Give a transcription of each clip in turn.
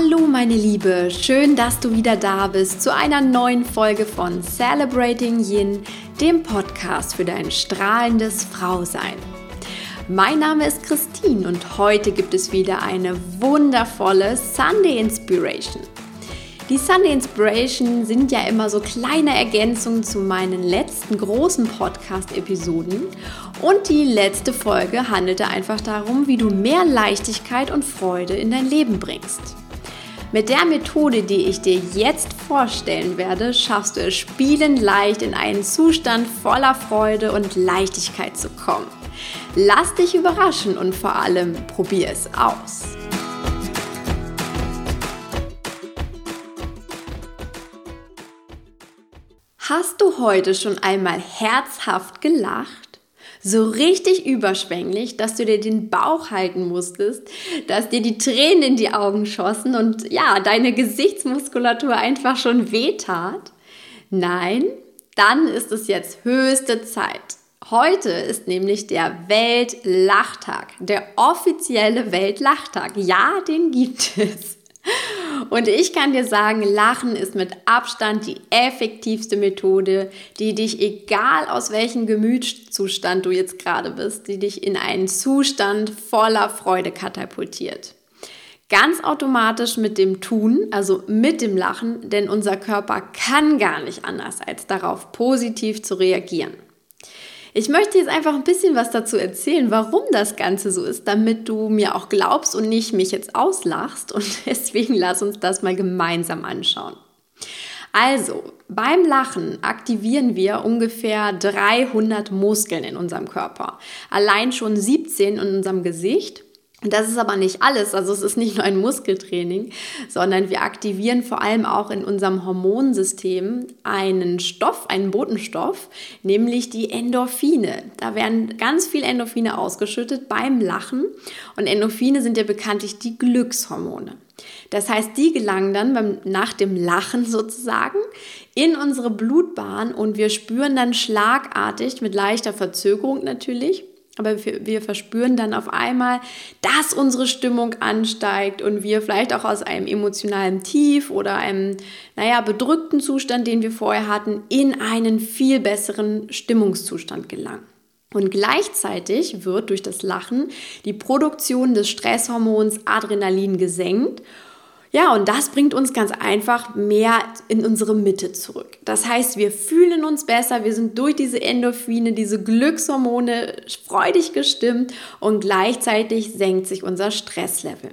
Hallo meine Liebe, schön, dass du wieder da bist zu einer neuen Folge von Celebrating Yin, dem Podcast für dein strahlendes Frausein. Mein Name ist Christine und heute gibt es wieder eine wundervolle Sunday Inspiration. Die Sunday Inspiration sind ja immer so kleine Ergänzungen zu meinen letzten großen Podcast-Episoden. Und die letzte Folge handelte einfach darum, wie du mehr Leichtigkeit und Freude in dein Leben bringst. Mit der Methode, die ich dir jetzt vorstellen werde, schaffst du es spielend leicht in einen Zustand voller Freude und Leichtigkeit zu kommen. Lass dich überraschen und vor allem probier es aus. Hast du heute schon einmal herzhaft gelacht? So richtig überschwänglich, dass du dir den Bauch halten musstest, dass dir die Tränen in die Augen schossen und ja, deine Gesichtsmuskulatur einfach schon wehtat? Nein, dann ist es jetzt höchste Zeit. Heute ist nämlich der Weltlachtag, der offizielle Weltlachtag. Ja, den gibt es. Und ich kann dir sagen, Lachen ist mit Abstand die effektivste Methode, die dich, egal aus welchem Gemütszustand du jetzt gerade bist, die dich in einen Zustand voller Freude katapultiert. Ganz automatisch mit dem Tun, also mit dem Lachen, denn unser Körper kann gar nicht anders, als darauf positiv zu reagieren. Ich möchte jetzt einfach ein bisschen was dazu erzählen, warum das Ganze so ist, damit du mir auch glaubst und nicht mich jetzt auslachst. Und deswegen lass uns das mal gemeinsam anschauen. Also, beim Lachen aktivieren wir ungefähr 300 Muskeln in unserem Körper. Allein schon 17 in unserem Gesicht das ist aber nicht alles, also es ist nicht nur ein Muskeltraining, sondern wir aktivieren vor allem auch in unserem Hormonsystem einen Stoff, einen Botenstoff, nämlich die Endorphine. Da werden ganz viele Endorphine ausgeschüttet beim Lachen und Endorphine sind ja bekanntlich die Glückshormone. Das heißt, die gelangen dann beim, nach dem Lachen sozusagen in unsere Blutbahn und wir spüren dann schlagartig mit leichter Verzögerung natürlich aber wir, verspüren dann auf einmal, dass unsere Stimmung ansteigt und wir vielleicht auch aus einem emotionalen Tief oder einem, naja, bedrückten Zustand, den wir vorher hatten, in einen viel besseren Stimmungszustand gelangen. Und gleichzeitig wird durch das Lachen die Produktion des Stresshormons Adrenalin gesenkt ja, und das bringt uns ganz einfach mehr in unsere Mitte zurück. Das heißt, wir fühlen uns besser, wir sind durch diese Endorphine, diese Glückshormone freudig gestimmt und gleichzeitig senkt sich unser Stresslevel.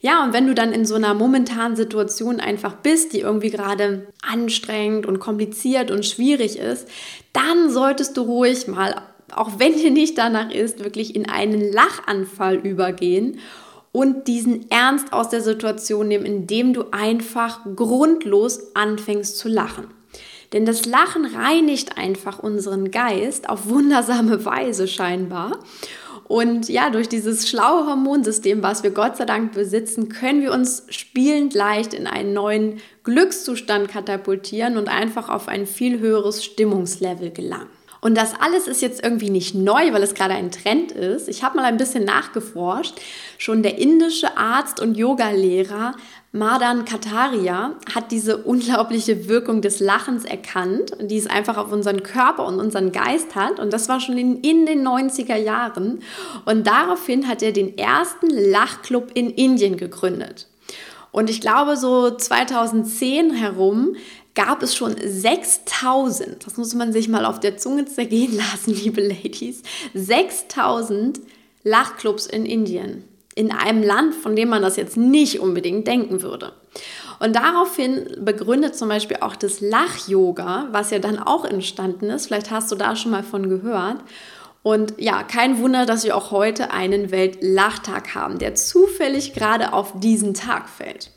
Ja, und wenn du dann in so einer momentanen Situation einfach bist, die irgendwie gerade anstrengend und kompliziert und schwierig ist, dann solltest du ruhig mal, auch wenn dir nicht danach ist, wirklich in einen Lachanfall übergehen und diesen Ernst aus der Situation nehmen, indem du einfach grundlos anfängst zu lachen. Denn das Lachen reinigt einfach unseren Geist auf wundersame Weise scheinbar. Und ja, durch dieses schlaue Hormonsystem, was wir Gott sei Dank besitzen, können wir uns spielend leicht in einen neuen Glückszustand katapultieren und einfach auf ein viel höheres Stimmungslevel gelangen. Und das alles ist jetzt irgendwie nicht neu, weil es gerade ein Trend ist. Ich habe mal ein bisschen nachgeforscht. Schon der indische Arzt und Yogalehrer Madan Kataria hat diese unglaubliche Wirkung des Lachens erkannt, die es einfach auf unseren Körper und unseren Geist hat. Und das war schon in, in den 90er Jahren. Und daraufhin hat er den ersten Lachclub in Indien gegründet. Und ich glaube, so 2010 herum gab es schon 6000, das muss man sich mal auf der Zunge zergehen lassen, liebe Ladies, 6000 Lachclubs in Indien. In einem Land, von dem man das jetzt nicht unbedingt denken würde. Und daraufhin begründet zum Beispiel auch das Lach-Yoga, was ja dann auch entstanden ist. Vielleicht hast du da schon mal von gehört. Und ja, kein Wunder, dass wir auch heute einen Weltlachtag haben, der zufällig gerade auf diesen Tag fällt.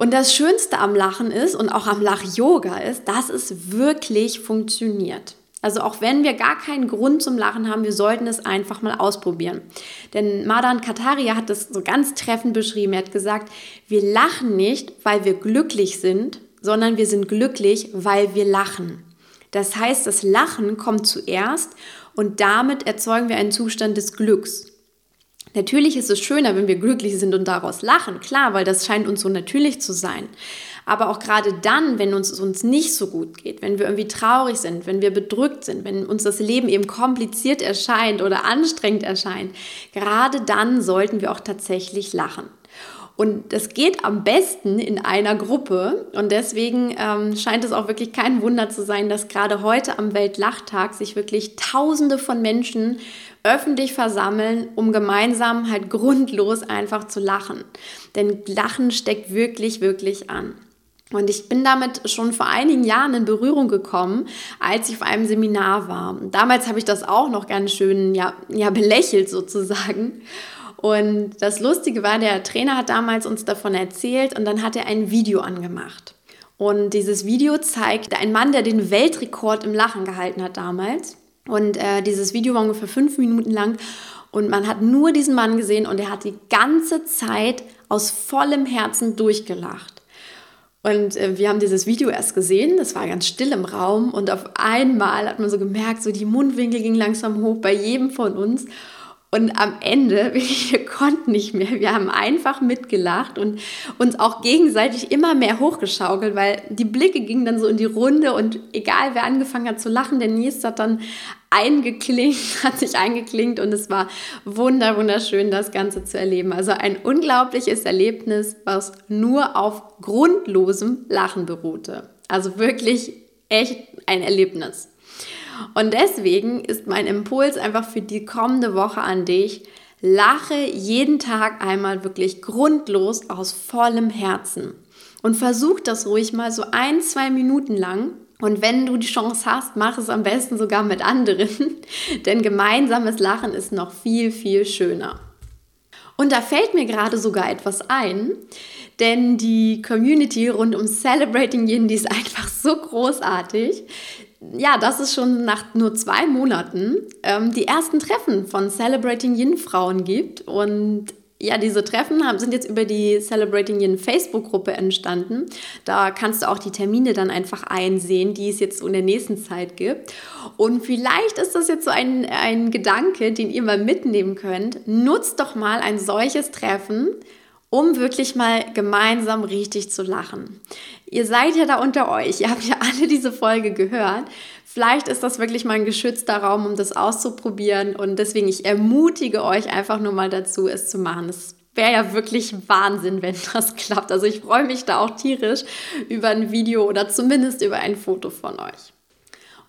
Und das Schönste am Lachen ist und auch am Lach-Yoga ist, dass es wirklich funktioniert. Also auch wenn wir gar keinen Grund zum Lachen haben, wir sollten es einfach mal ausprobieren. Denn Madan Kataria hat das so ganz treffend beschrieben. Er hat gesagt, wir lachen nicht, weil wir glücklich sind, sondern wir sind glücklich, weil wir lachen. Das heißt, das Lachen kommt zuerst und damit erzeugen wir einen Zustand des Glücks. Natürlich ist es schöner, wenn wir glücklich sind und daraus lachen, klar, weil das scheint uns so natürlich zu sein. Aber auch gerade dann, wenn uns uns nicht so gut geht, wenn wir irgendwie traurig sind, wenn wir bedrückt sind, wenn uns das Leben eben kompliziert erscheint oder anstrengend erscheint, gerade dann sollten wir auch tatsächlich lachen. Und das geht am besten in einer Gruppe. Und deswegen ähm, scheint es auch wirklich kein Wunder zu sein, dass gerade heute am Weltlachtag sich wirklich Tausende von Menschen öffentlich versammeln, um gemeinsam halt grundlos einfach zu lachen. Denn Lachen steckt wirklich, wirklich an. Und ich bin damit schon vor einigen Jahren in Berührung gekommen, als ich auf einem Seminar war. Damals habe ich das auch noch ganz schön ja, ja, belächelt sozusagen. Und das Lustige war, der Trainer hat damals uns davon erzählt und dann hat er ein Video angemacht. Und dieses Video zeigt einen Mann, der den Weltrekord im Lachen gehalten hat damals. Und äh, dieses Video war ungefähr fünf Minuten lang und man hat nur diesen Mann gesehen und er hat die ganze Zeit aus vollem Herzen durchgelacht. Und äh, wir haben dieses Video erst gesehen, das war ganz still im Raum und auf einmal hat man so gemerkt, so die Mundwinkel gingen langsam hoch bei jedem von uns. Und am Ende, wir konnten nicht mehr. Wir haben einfach mitgelacht und uns auch gegenseitig immer mehr hochgeschaukelt, weil die Blicke gingen dann so in die Runde und egal wer angefangen hat zu lachen, der Nies hat dann eingeklingt, hat sich eingeklingt und es war wunder, wunderschön, das Ganze zu erleben. Also ein unglaubliches Erlebnis, was nur auf grundlosem Lachen beruhte. Also wirklich echt ein Erlebnis. Und deswegen ist mein Impuls einfach für die kommende Woche an dich, lache jeden Tag einmal wirklich grundlos aus vollem Herzen. Und versuch das ruhig mal so ein, zwei Minuten lang. Und wenn du die Chance hast, mach es am besten sogar mit anderen, denn gemeinsames Lachen ist noch viel, viel schöner. Und da fällt mir gerade sogar etwas ein, denn die Community rund um Celebrating Yin, die ist einfach so großartig ja, dass es schon nach nur zwei Monaten ähm, die ersten Treffen von Celebrating Yin-Frauen gibt. Und ja, diese Treffen haben, sind jetzt über die Celebrating Yin Facebook-Gruppe entstanden. Da kannst du auch die Termine dann einfach einsehen, die es jetzt in der nächsten Zeit gibt. Und vielleicht ist das jetzt so ein, ein Gedanke, den ihr mal mitnehmen könnt. Nutzt doch mal ein solches Treffen um wirklich mal gemeinsam richtig zu lachen. Ihr seid ja da unter euch, ihr habt ja alle diese Folge gehört. Vielleicht ist das wirklich mal ein geschützter Raum, um das auszuprobieren und deswegen ich ermutige euch einfach nur mal dazu, es zu machen. Es wäre ja wirklich Wahnsinn, wenn das klappt. Also ich freue mich da auch tierisch über ein Video oder zumindest über ein Foto von euch.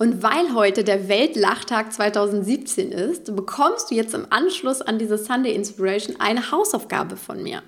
Und weil heute der Weltlachtag 2017 ist, bekommst du jetzt im Anschluss an diese Sunday Inspiration eine Hausaufgabe von mir.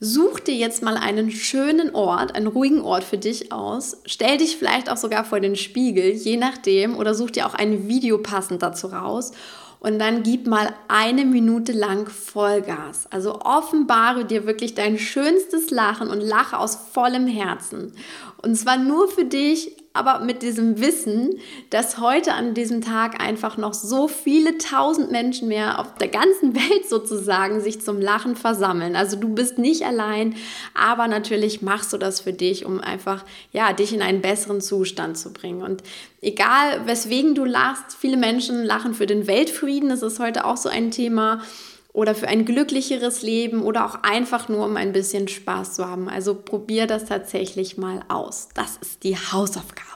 Such dir jetzt mal einen schönen Ort, einen ruhigen Ort für dich aus. Stell dich vielleicht auch sogar vor den Spiegel, je nachdem, oder such dir auch ein Video passend dazu raus. Und dann gib mal eine Minute lang Vollgas. Also offenbare dir wirklich dein schönstes Lachen und lache aus vollem Herzen. Und zwar nur für dich, aber mit diesem Wissen, dass heute an diesem Tag einfach noch so viele tausend Menschen mehr auf der ganzen Welt sozusagen sich zum Lachen versammeln. Also du bist nicht allein, aber natürlich machst du das für dich, um einfach ja, dich in einen besseren Zustand zu bringen. Und egal, weswegen du lachst, viele Menschen lachen für den Weltfrieden, das ist heute auch so ein Thema oder für ein glücklicheres Leben oder auch einfach nur, um ein bisschen Spaß zu haben. Also probier das tatsächlich mal aus. Das ist die Hausaufgabe.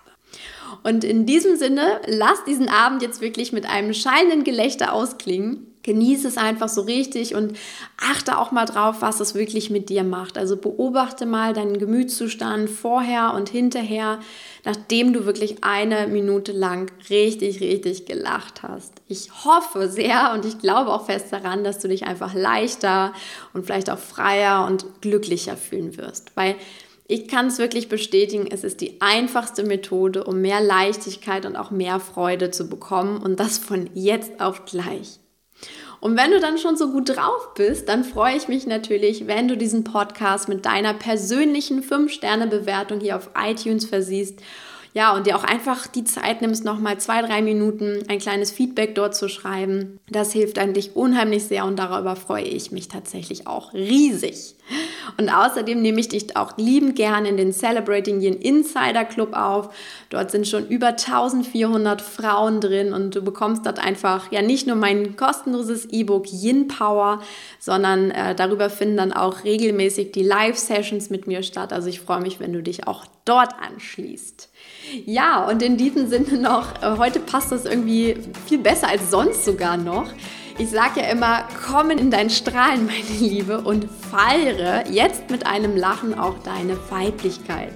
Und in diesem Sinne, lass diesen Abend jetzt wirklich mit einem schallenden Gelächter ausklingen. Genieße es einfach so richtig und achte auch mal drauf, was es wirklich mit dir macht. Also beobachte mal deinen Gemütszustand vorher und hinterher, nachdem du wirklich eine Minute lang richtig, richtig gelacht hast. Ich hoffe sehr und ich glaube auch fest daran, dass du dich einfach leichter und vielleicht auch freier und glücklicher fühlen wirst. Weil ich kann es wirklich bestätigen, es ist die einfachste Methode, um mehr Leichtigkeit und auch mehr Freude zu bekommen und das von jetzt auf gleich. Und wenn du dann schon so gut drauf bist, dann freue ich mich natürlich, wenn du diesen Podcast mit deiner persönlichen 5-Sterne-Bewertung hier auf iTunes versiehst. Ja, und dir auch einfach die Zeit nimmst, nochmal zwei, drei Minuten ein kleines Feedback dort zu schreiben. Das hilft eigentlich unheimlich sehr und darüber freue ich mich tatsächlich auch riesig. Und außerdem nehme ich dich auch liebend gerne in den Celebrating Yin Insider Club auf. Dort sind schon über 1400 Frauen drin und du bekommst dort einfach ja nicht nur mein kostenloses E-Book Yin Power, sondern äh, darüber finden dann auch regelmäßig die Live-Sessions mit mir statt. Also ich freue mich, wenn du dich auch dort anschließt. Ja, und in diesem Sinne noch, äh, heute passt das irgendwie viel besser als sonst sogar noch. Ich sage ja immer, komm in dein Strahlen, meine Liebe, und feiere jetzt mit einem Lachen auch deine Weiblichkeit.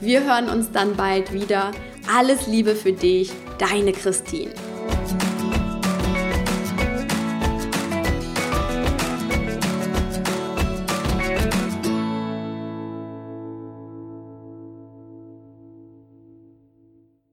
Wir hören uns dann bald wieder. Alles Liebe für dich, deine Christine.